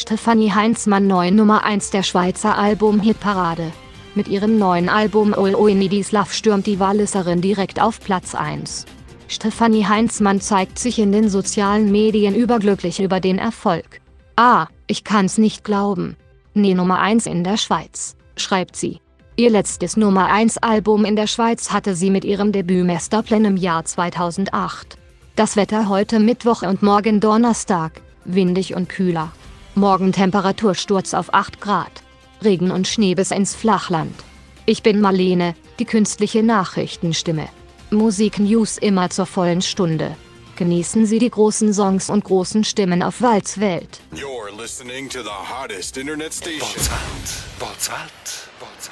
Stefanie Heinzmann neu Nummer 1 der Schweizer Album-Hitparade. Mit ihrem neuen Album Oh Needys Love stürmt die Walliserin direkt auf Platz 1. Stefanie Heinzmann zeigt sich in den sozialen Medien überglücklich über den Erfolg. Ah, ich kann's nicht glauben. Nee Nummer 1 in der Schweiz, schreibt sie. Ihr letztes Nummer 1 Album in der Schweiz hatte sie mit ihrem Debüt Masterplan im Jahr 2008. Das Wetter heute Mittwoch und morgen Donnerstag, windig und kühler. Morgen Temperatursturz auf 8 Grad. Regen und Schnee bis ins Flachland. Ich bin Marlene, die künstliche Nachrichtenstimme. Musik-News immer zur vollen Stunde. Genießen Sie die großen Songs und großen Stimmen auf Walzwelt. You're listening to the hottest internet station. Walzwelt. Walzwelt.